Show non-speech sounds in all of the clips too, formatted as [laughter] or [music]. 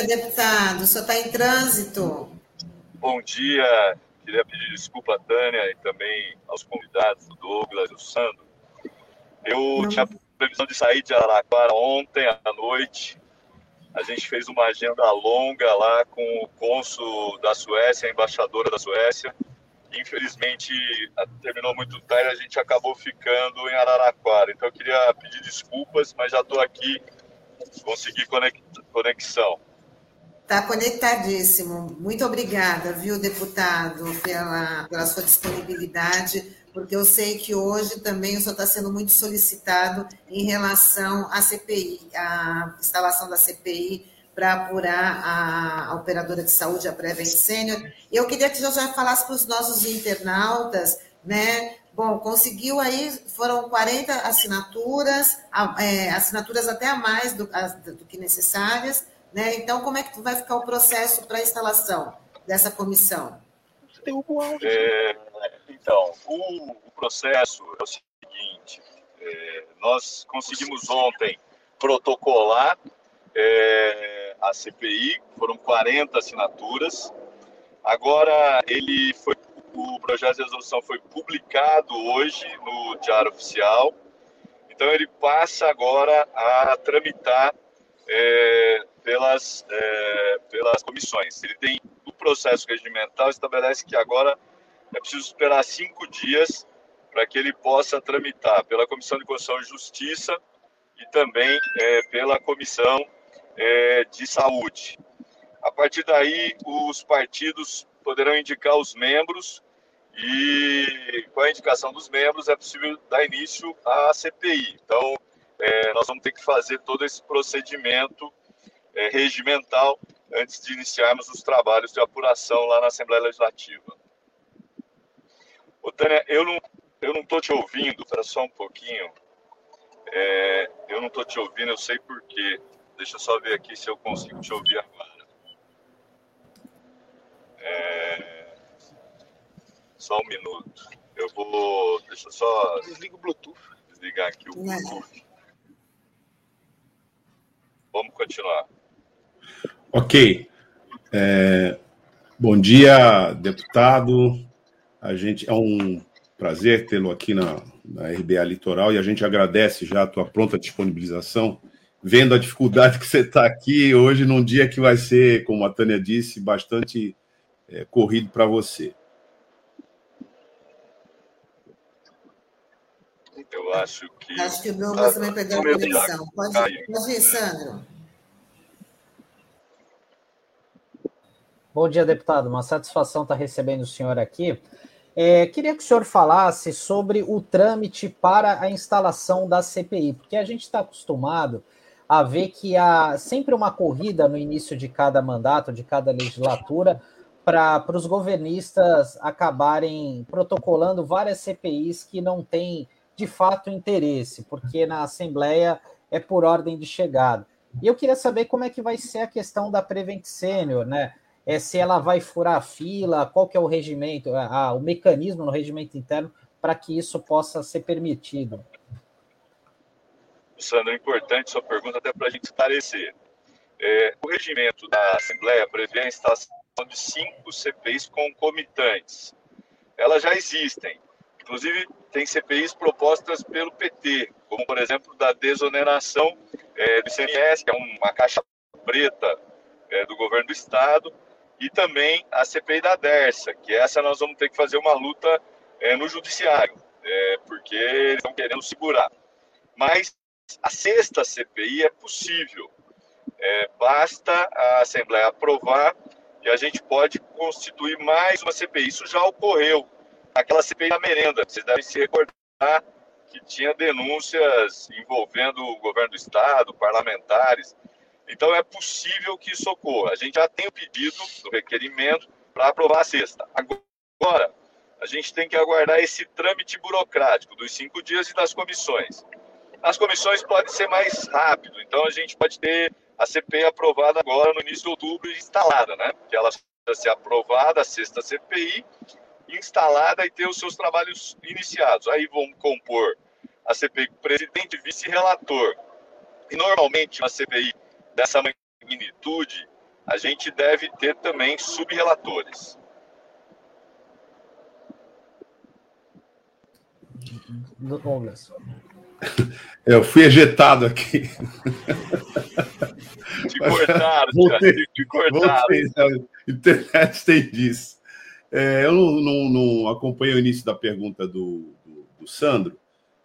Dia, deputado. O senhor está em trânsito? Bom dia. Queria pedir desculpa à Tânia e também aos convidados, o Douglas e o Sandro. Eu Não. tinha previsão de sair de Araraquara ontem à noite. A gente fez uma agenda longa lá com o cônsul da Suécia, a embaixadora da Suécia. Infelizmente, terminou muito tarde, a gente acabou ficando em Araraquara. Então, eu queria pedir desculpas, mas já estou aqui, consegui conexão. Está conectadíssimo. Muito obrigada, viu, deputado, pela, pela sua disponibilidade, porque eu sei que hoje também o senhor está sendo muito solicitado em relação à CPI, à instalação da CPI para apurar a, a, operadora de saúde, a Prevent Senior. Eu queria que o senhor já falasse para os nossos internautas, né? Bom, conseguiu aí, foram 40 assinaturas, é, assinaturas até a mais do, do que necessárias, né? Então, como é que vai ficar o processo para a instalação dessa comissão? É, então, o, o, processo é o seguinte: é, nós conseguimos ontem protocolar é, a CPI, foram 40 assinaturas. Agora ele foi, o projeto de resolução foi publicado hoje no Diário Oficial. Então ele passa agora a tramitar é, pelas, é, pelas comissões. Ele tem o processo regimental estabelece que agora é preciso esperar cinco dias para que ele possa tramitar pela Comissão de Constituição e Justiça e também é, pela Comissão é, de Saúde. A partir daí, os partidos poderão indicar os membros e com a indicação dos membros é possível dar início à CPI. Então, é, nós vamos ter que fazer todo esse procedimento é, regimental antes de iniciarmos os trabalhos de apuração lá na Assembleia Legislativa. Ô, Tânia, eu não eu não estou te ouvindo, espera só um pouquinho. É, eu não estou te ouvindo, eu sei por quê. Deixa eu só ver aqui se eu consigo te ouvir agora. É, só um minuto. Eu vou. Deixa eu só. Desliga o Bluetooth. Desligar aqui o Bluetooth. Vamos continuar. Ok. É, bom dia, deputado. A gente é um prazer tê-lo aqui na, na RBA Litoral e a gente agradece já a tua pronta disponibilização, vendo a dificuldade que você está aqui hoje num dia que vai ser, como a Tânia disse, bastante é, corrido para você. Eu acho que. Acho que o Douglas também perdeu a conexão. Pode, pode ir, Sandro. Bom dia, deputado. Uma satisfação estar recebendo o senhor aqui. É, queria que o senhor falasse sobre o trâmite para a instalação da CPI, porque a gente está acostumado a ver que há sempre uma corrida no início de cada mandato, de cada legislatura, para os governistas acabarem protocolando várias CPIs que não têm de fato interesse, porque na Assembleia é por ordem de chegada. E eu queria saber como é que vai ser a questão da Prevent Senior, né? é, se ela vai furar a fila, qual que é o regimento, a, o mecanismo no regimento interno para que isso possa ser permitido. Sandra, é importante sua pergunta até para a gente esclarecer. É, o regimento da Assembleia prevê a instalação de cinco CPIs concomitantes. Elas já existem. Inclusive, tem CPIs propostas pelo PT, como, por exemplo, da desoneração é, do ICMS, que é uma caixa preta é, do governo do Estado, e também a CPI da Dersa, que essa nós vamos ter que fazer uma luta é, no judiciário, é, porque eles estão querendo segurar. Mas a sexta CPI é possível. É, basta a Assembleia aprovar e a gente pode constituir mais uma CPI. Isso já ocorreu. Aquela CPI da merenda, vocês devem se recordar que tinha denúncias envolvendo o governo do Estado, parlamentares. Então é possível que isso ocorra. A gente já tem o pedido do requerimento para aprovar a sexta. Agora, a gente tem que aguardar esse trâmite burocrático dos cinco dias e das comissões. As comissões pode ser mais rápido, então a gente pode ter a CPI aprovada agora no início de outubro instalada, né? Que ela ser aprovada, a sexta CPI, instalada e ter os seus trabalhos iniciados. Aí vão compor a CPI com presidente, vice-relator. E normalmente uma CPI dessa magnitude, a gente deve ter também subrelatores. Douglas. Eu fui ejetado aqui. Te cortaram, voltei, te cortaram. Voltei, a internet tem disso. É, eu não, não, não, acompanhei o início da pergunta do, do, do, Sandro,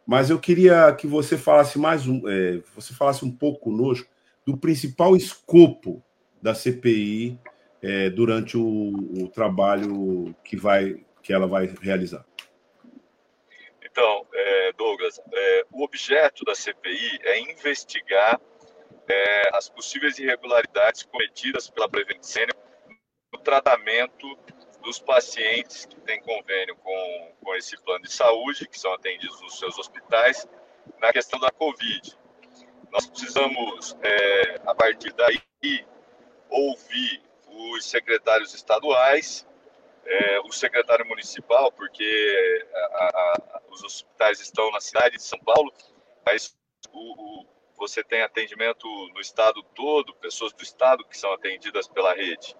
mas eu queria que você falasse mais um, é, você falasse um pouco conosco do principal escopo da CPI é, durante o, o, trabalho que vai que ela vai realizar. Então, é, Douglas, é, o objeto da CPI é investigar é, as possíveis irregularidades cometidas pela Prevent no tratamento dos pacientes que têm convênio com, com esse plano de saúde, que são atendidos nos seus hospitais, na questão da Covid. Nós precisamos, é, a partir daí, ouvir os secretários estaduais, é, o secretário municipal, porque a, a, os hospitais estão na cidade de São Paulo, mas o, o, você tem atendimento no estado todo, pessoas do estado que são atendidas pela rede.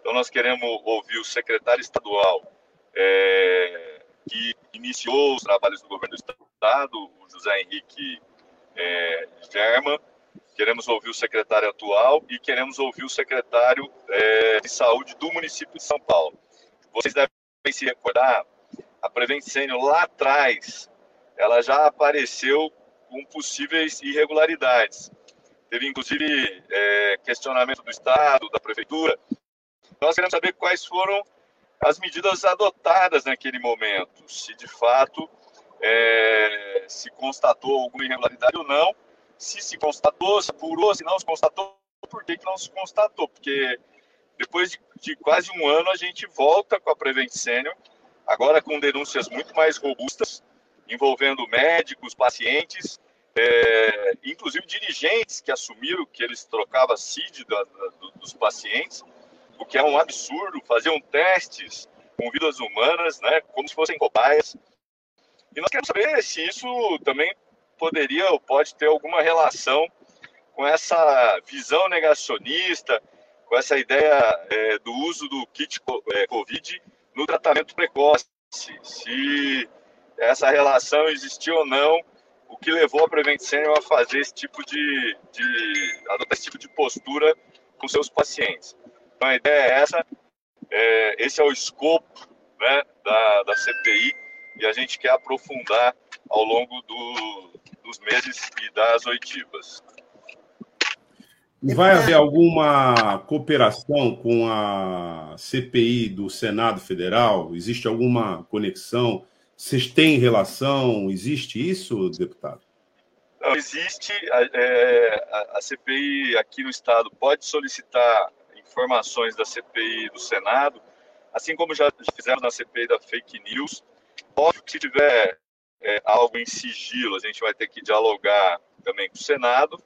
Então, nós queremos ouvir o secretário estadual é, que iniciou os trabalhos do governo do estado, o José Henrique é. Queremos ouvir o secretário atual e queremos ouvir o secretário é, de saúde do município de São Paulo. Vocês devem se recordar, a Prevent Senior lá atrás, ela já apareceu com possíveis irregularidades. Teve, inclusive, é, questionamento do Estado, da Prefeitura, nós queremos saber quais foram as medidas adotadas naquele momento, se de fato é, se constatou alguma irregularidade ou não, se se constatou, se apurou, se não se constatou, por que, que não se constatou? Porque depois de, de, quase um ano a gente volta com a Prevent Senior, agora com denúncias muito mais robustas, envolvendo médicos, pacientes, é, inclusive dirigentes que assumiram que eles trocavam CID da, da, dos pacientes, o que é um absurdo, faziam testes com vidas humanas, né, como se fossem cobaias. E nós queremos saber se isso também poderia ou pode ter alguma relação com essa visão negacionista, com essa ideia é, do uso do kit é, COVID no tratamento precoce. Se essa relação existiu ou não, o que levou a Prevent Senior a fazer esse tipo de, de adotar esse tipo de postura com seus pacientes. Então a ideia é essa, é, esse é o escopo né, da, da CPI e a gente quer aprofundar ao longo do, dos meses e das oitivas. Vai haver alguma cooperação com a CPI do Senado Federal? Existe alguma conexão? Vocês têm relação? Existe isso, deputado? Não, existe. É, a CPI aqui no Estado pode solicitar informações da CPI do Senado, assim como já, fizemos na CPI da fake news. Óbvio que se tiver é, algo em sigilo, a gente vai ter que dialogar também com o Senado.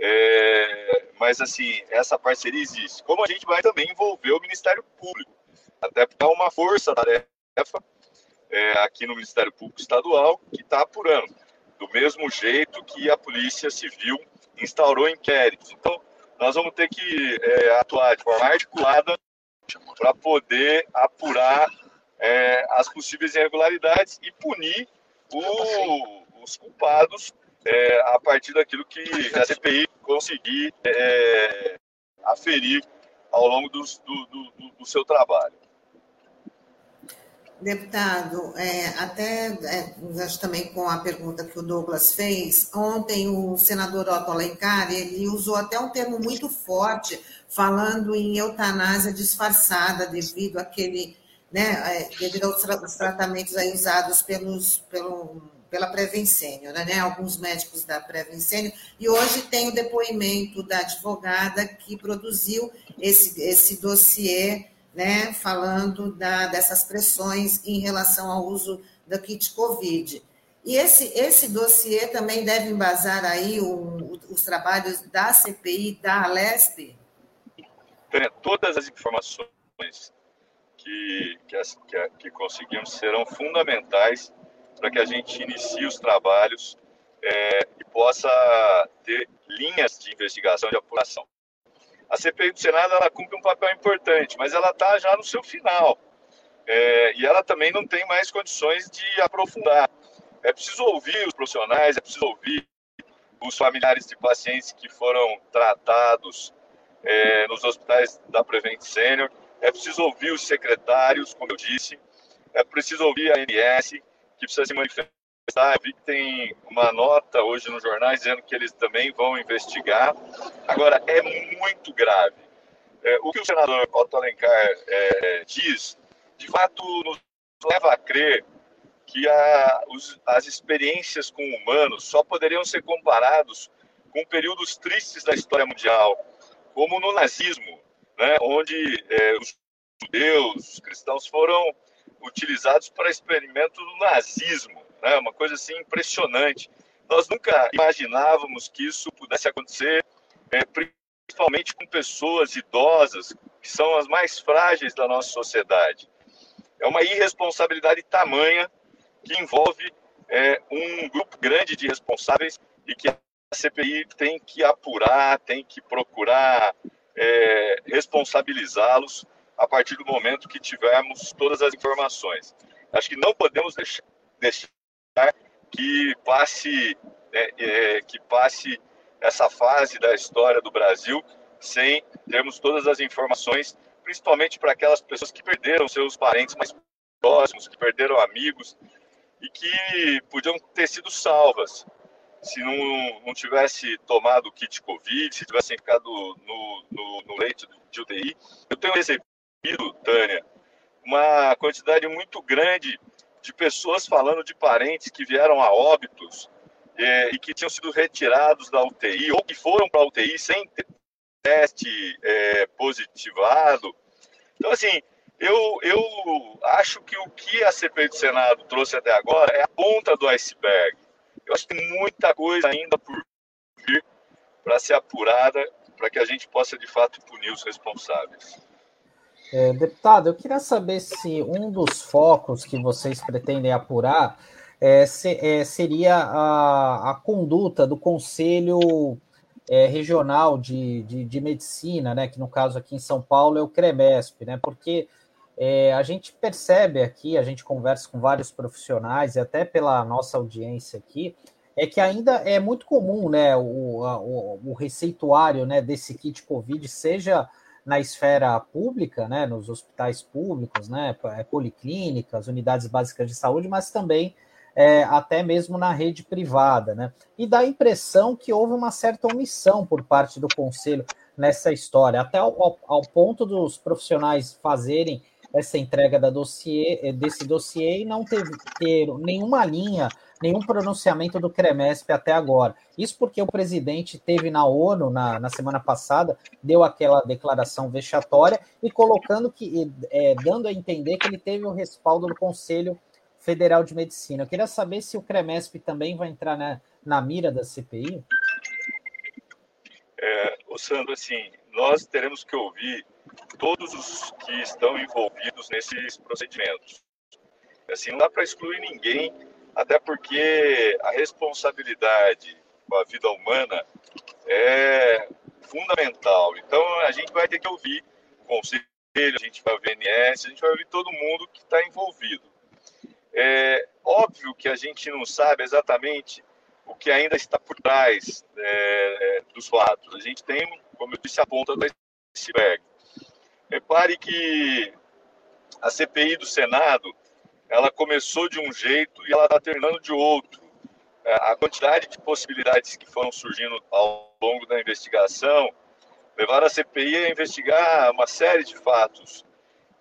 É, mas, assim, essa parceria existe. Como a gente vai também envolver o Ministério Público, até porque há uma força-tarefa é, aqui no Ministério Público Estadual que está apurando, do mesmo jeito que a Polícia Civil instaurou inquéritos. Então, nós vamos ter que é, atuar de forma articulada para poder apurar é, as possíveis irregularidades e punir o, os culpados é, a partir daquilo que a CPI conseguir é, aferir ao longo do, do, do, do seu trabalho. Deputado, é, até é, também com a pergunta que o Douglas fez, ontem o senador Otto Alencar, ele usou até um termo muito forte, falando em eutanásia disfarçada devido àquele, né, é, devido aos tratamentos aí usados pelos, pelo, pela Prevencênio, né, alguns médicos da Prevencênio, e hoje tem o depoimento da advogada que produziu esse, esse dossiê né, falando da, dessas pressões em relação ao uso do kit COVID. E esse, esse dossiê também deve embasar aí o, os trabalhos da CPI, da Alesp? Todas as informações que, que, que, que conseguimos serão fundamentais para que a gente inicie os trabalhos é, e possa ter linhas de investigação de apuração. A CPI do Senado ela cumpre um papel importante, mas ela está já no seu final. É, e ela também não tem mais condições de aprofundar. É preciso ouvir os profissionais, é preciso ouvir os familiares de pacientes que foram tratados é, nos hospitais da Prevent Senior, é preciso ouvir os secretários, como eu disse, é preciso ouvir a ANS, que precisa se manifestar. Eu vi que tem uma nota hoje nos jornais dizendo que eles também vão investigar. Agora, é muito grave. É, o que o senador Otto Alencar é, diz, de fato, nos leva a crer que a, os, as experiências com humanos só poderiam ser comparados com períodos tristes da história mundial, como no nazismo, né, onde é, os judeus, os cristãos foram utilizados para experimento do nazismo, né, uma coisa assim impressionante. Nós nunca imaginávamos que isso pudesse acontecer, é, principalmente com pessoas idosas, que são as mais frágeis da nossa sociedade. É uma irresponsabilidade tamanha que envolve é, um grupo grande de responsáveis e que a CPI tem que apurar, tem que procurar é, responsabilizá-los a partir do momento que tivermos todas as informações. Acho que não podemos deixar, deixar que passe é, é, que passe essa fase da história do Brasil sem termos todas as informações, principalmente para aquelas pessoas que perderam seus parentes mais próximos, que perderam amigos e que podiam ter sido salvas se não, não tivesse tomado o kit Covid, se tivessem ficado no, no, no leito de UTI. Eu tenho recebido, Tânia, uma quantidade muito grande de pessoas falando de parentes que vieram a óbitos é, e que tinham sido retirados da UTI ou que foram para a UTI sem teste é, positivado. Então, assim, eu, eu acho que o que a CPI do Senado trouxe até agora é a ponta do iceberg. Eu acho que tem muita coisa ainda por vir para ser apurada, para que a gente possa de fato punir os responsáveis. É, deputado, eu queria saber se um dos focos que vocês pretendem apurar é, se, é, seria a, a, conduta do Conselho é, Regional de, de, de, Medicina, né, que no caso aqui em São Paulo é o CREMESP, né, porque é, a gente percebe aqui, a gente conversa com vários profissionais e até pela nossa audiência aqui, é que ainda é muito comum, né, o, a, o, o, receituário, né, desse kit COVID seja na esfera pública, né, nos hospitais públicos, né, é, policlínicas, unidades básicas de saúde, mas também é, até mesmo na rede privada, né, e dá a impressão que houve uma certa omissão por parte do conselho nessa história, até ao, ao ponto dos profissionais fazerem essa entrega da dossiê, eh, desse dossiê e não teve ter nenhuma linha, nenhum pronunciamento do CREMESP até agora. Isso porque o presidente teve na ONU na, na semana passada, deu aquela declaração vexatória e colocando que, é, dando a entender que ele teve o respaldo do Conselho Federal de Medicina. Eu queria saber se o CREMESP também vai entrar na, na mira da CPI. É, Sandro, assim, nós teremos que ouvir todos os que estão envolvidos nesses procedimentos. Assim, não dá para excluir ninguém, até porque a responsabilidade com a vida humana é fundamental. Então, a gente vai ter que ouvir o conselho, a gente vai ouvir o NS, a gente vai ouvir todo mundo que está envolvido. É óbvio que a gente não sabe exatamente o que ainda está por trás é, dos fatos. A gente tem, como eu disse, a ponta do iceberg. Repare que a CPI do Senado, ela começou de um jeito e ela está terminando de outro. É, a quantidade de possibilidades que foram surgindo ao longo da investigação levaram a CPI a investigar uma série de fatos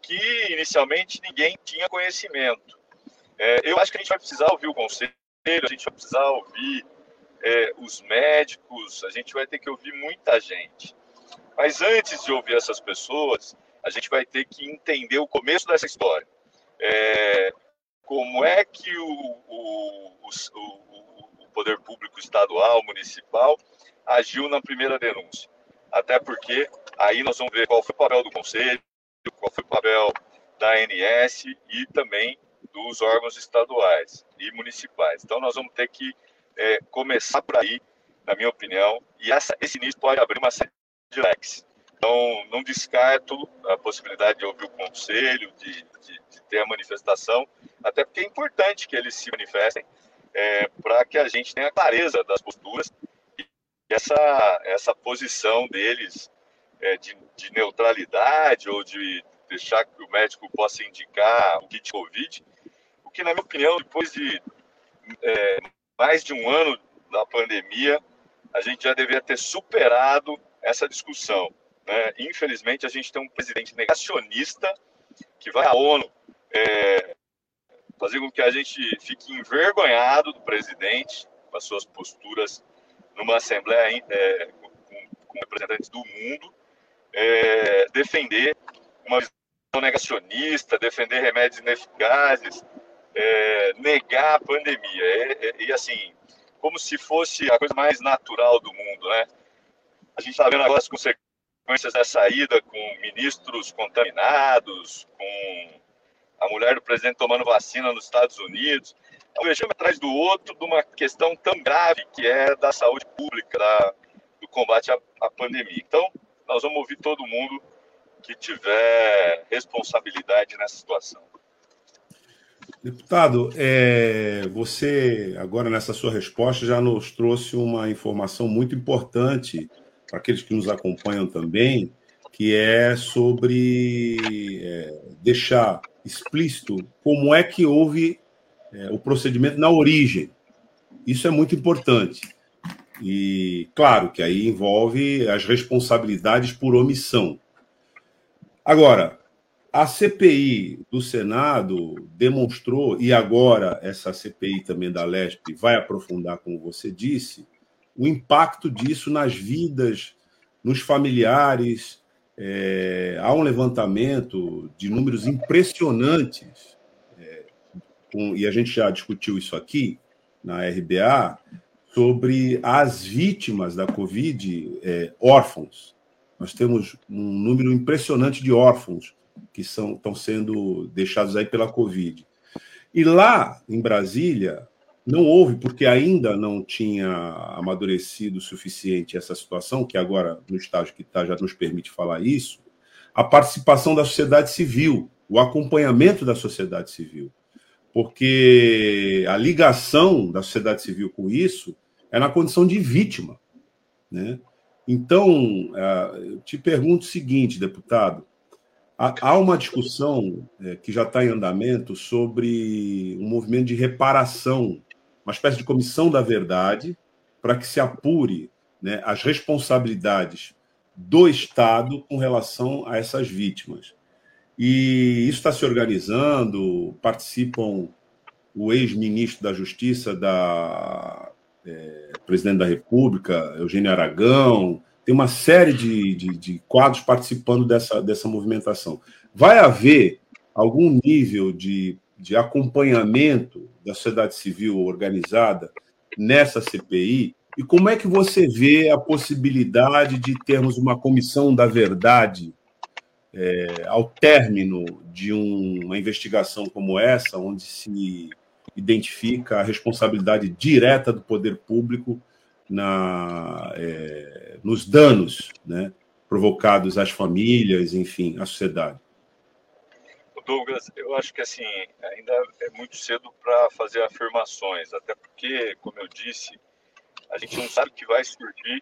que inicialmente ninguém tinha conhecimento. É, eu acho que a gente vai precisar ouvir o conselho, a gente vai precisar ouvir é, os médicos, a gente vai ter que ouvir muita gente. Mas antes de ouvir essas pessoas, a gente vai ter que entender o começo dessa história. É, como é que o, o, o, o poder público estadual, municipal, agiu na primeira denúncia. Até porque aí nós vamos ver qual foi o papel do conselho, qual foi o papel da ANS e também dos órgãos estaduais e municipais. Então nós vamos ter que é, começar por aí, na minha opinião, e essa, esse início pode abrir uma série leques. Então, não descarto a possibilidade de ouvir o conselho, de, de, de ter a manifestação, até porque é importante que eles se manifestem é, para que a gente tenha clareza das posturas e essa, essa posição deles é, de, de, neutralidade ou de deixar que o médico possa indicar o kit Covid, o que, na minha opinião, depois de é, mais de um ano da pandemia, a gente já deveria ter superado essa discussão. Né? Infelizmente, a gente tem um presidente negacionista que vai à ONU é, fazer com que a gente fique envergonhado do presidente com as suas posturas numa assembleia é, com, com, representantes do mundo, é, defender uma visão negacionista, defender remédios ineficazes, é, negar a pandemia. É, é, e assim, como se fosse a coisa mais natural do mundo, né? A gente está vendo agora as consequências dessa ida com ministros contaminados, com a mulher do presidente tomando vacina nos Estados Unidos. É um regime atrás do outro de uma questão tão grave que é da saúde pública, da, do combate à, à pandemia. Então, nós vamos ouvir todo mundo que tiver responsabilidade nessa situação. Deputado, é, você agora nessa sua resposta já nos trouxe uma informação muito importante aqueles que nos acompanham também, que é sobre é, deixar explícito como é que houve é, o procedimento na origem. Isso é muito importante. E, claro, que aí envolve as responsabilidades por omissão. Agora, a CPI do Senado demonstrou, e agora essa CPI também da LESP vai aprofundar, como você disse, o impacto disso nas vidas, nos familiares, é, há um levantamento de números impressionantes, é, com, e a gente já discutiu isso aqui na RBA, sobre as vítimas da Covid é, órfãos. Nós temos um número impressionante de órfãos que são, estão sendo deixados aí pela Covid. E lá em Brasília, não houve, porque ainda não tinha amadurecido o suficiente essa situação, que agora, no estágio que está, já nos permite falar isso, a participação da sociedade civil, o acompanhamento da sociedade civil. Porque a ligação da sociedade civil com isso é na condição de vítima. Né? Então, é, eu te pergunto o seguinte, deputado: há uma discussão é, que já está em andamento sobre um movimento de reparação uma espécie de comissão da verdade para que se apure né, as responsabilidades do Estado com relação a essas vítimas. E isso está se organizando, participam o ex-ministro da Justiça da é, presidente da República, Eugênio Aragão, tem uma série de, de, de, quadros participando dessa, dessa movimentação. Vai haver algum nível de de acompanhamento da sociedade civil organizada nessa CPI? E como é que você vê a possibilidade de termos uma comissão da verdade é, ao término de um, uma investigação como essa, onde se identifica a responsabilidade direta do poder público na, é, nos danos né, provocados às famílias, enfim, à sociedade? Douglas, eu acho que assim ainda é muito cedo para fazer afirmações, até porque, como eu disse, a gente não sabe o que vai surgir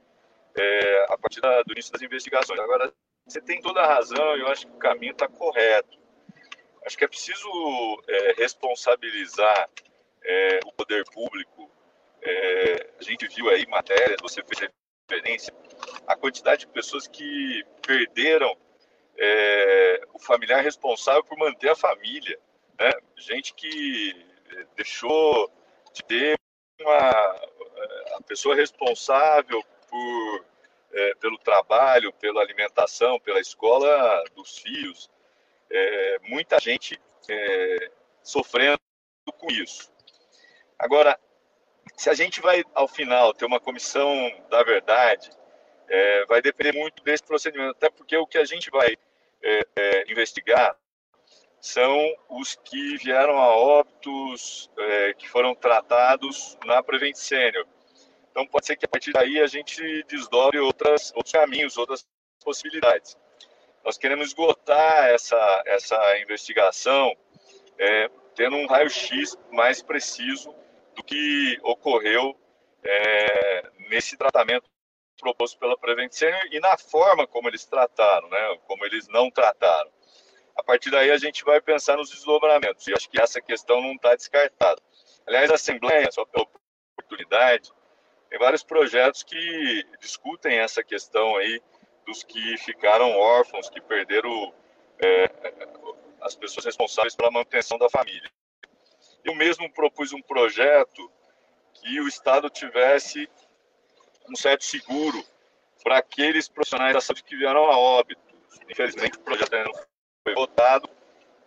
é, a partir da, do início das investigações. Agora, você tem toda a razão, eu acho que o caminho está correto. Acho que é preciso é, responsabilizar é, o poder público. É, a gente viu aí matérias, você fez referência, a quantidade de pessoas que perderam é, o familiar responsável por manter a família, né? Gente que é, deixou de ter uma a pessoa responsável por é, pelo trabalho, pela alimentação, pela escola dos filhos, é, muita gente é, sofrendo com isso. Agora, se a gente vai ao final ter uma comissão da verdade, é, vai depender muito desse procedimento, até porque o que a gente vai é, é, investigar são os que vieram a óbitos é, que foram tratados na Prevent Senior. Então, pode ser que a partir daí a gente desdobre outras, outros caminhos, outras possibilidades. Nós queremos esgotar essa, essa investigação é, tendo um raio-x mais preciso do que ocorreu é, nesse tratamento proposto pela Prevent Senior e na forma como eles trataram, né, como eles não trataram. A partir daí a gente vai pensar nos desdobramentos, e acho que essa questão não está descartada. Aliás, a Assembleia, só pela oportunidade, tem vários projetos que discutem essa questão aí dos que ficaram órfãos, que perderam é, as pessoas responsáveis pela manutenção da família. Eu mesmo propus um projeto que o Estado tivesse um certo seguro para aqueles profissionais da saúde que vieram a óbito. Infelizmente, o projeto ainda não foi votado,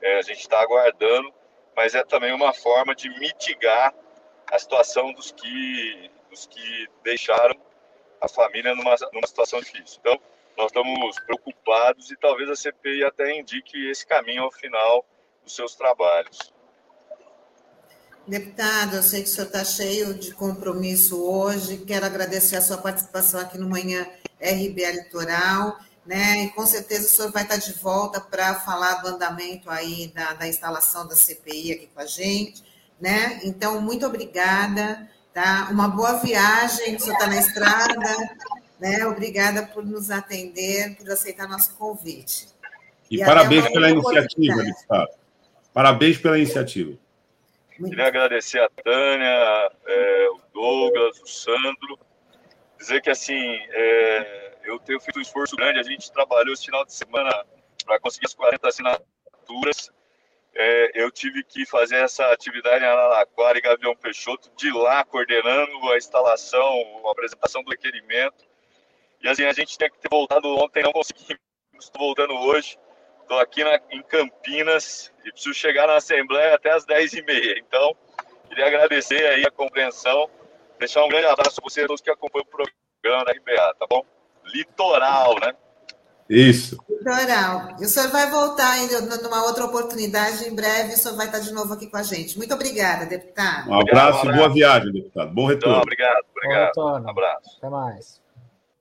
é, a gente está aguardando, mas é também uma forma de mitigar a situação dos que, dos que deixaram a família numa, numa situação difícil. Então, nós estamos preocupados e talvez a CPI até indique esse caminho ao final dos seus trabalhos. Deputado, eu sei que o senhor está cheio de compromisso hoje. Quero agradecer a sua participação aqui no Manhã RBA Litoral, né? E com certeza o senhor vai estar de volta para falar do andamento aí da, da instalação da CPI aqui com a gente, né? Então, muito obrigada, tá? Uma boa viagem, o senhor está na estrada, né? Obrigada por nos atender, por aceitar nosso convite. E, e parabéns pela iniciativa, deputado. Parabéns pela iniciativa. Queria agradecer a Tânia, é, o Douglas, o Sandro. Dizer que, assim, é, eu tenho feito um esforço grande. A gente trabalhou esse final de semana para conseguir as 40 assinaturas. É, eu tive que fazer essa atividade em Araraquara e Gavião Peixoto, de lá coordenando a instalação, a apresentação do requerimento. E assim, a gente tinha que ter voltado ontem, não conseguimos, [laughs] estou voltando hoje. Estou aqui na, em Campinas e preciso chegar na Assembleia até as 10h30. Então, queria agradecer aí a compreensão, deixar um grande abraço para vocês todos que acompanham o programa da RBA, tá bom? Litoral, né? Isso. Litoral. E o senhor vai voltar ainda numa outra oportunidade, em breve, o senhor vai estar de novo aqui com a gente. Muito obrigada, deputado. Um abraço e boa viagem, deputado. Bom retorno. Então, obrigado, obrigado. Um abraço. Até mais.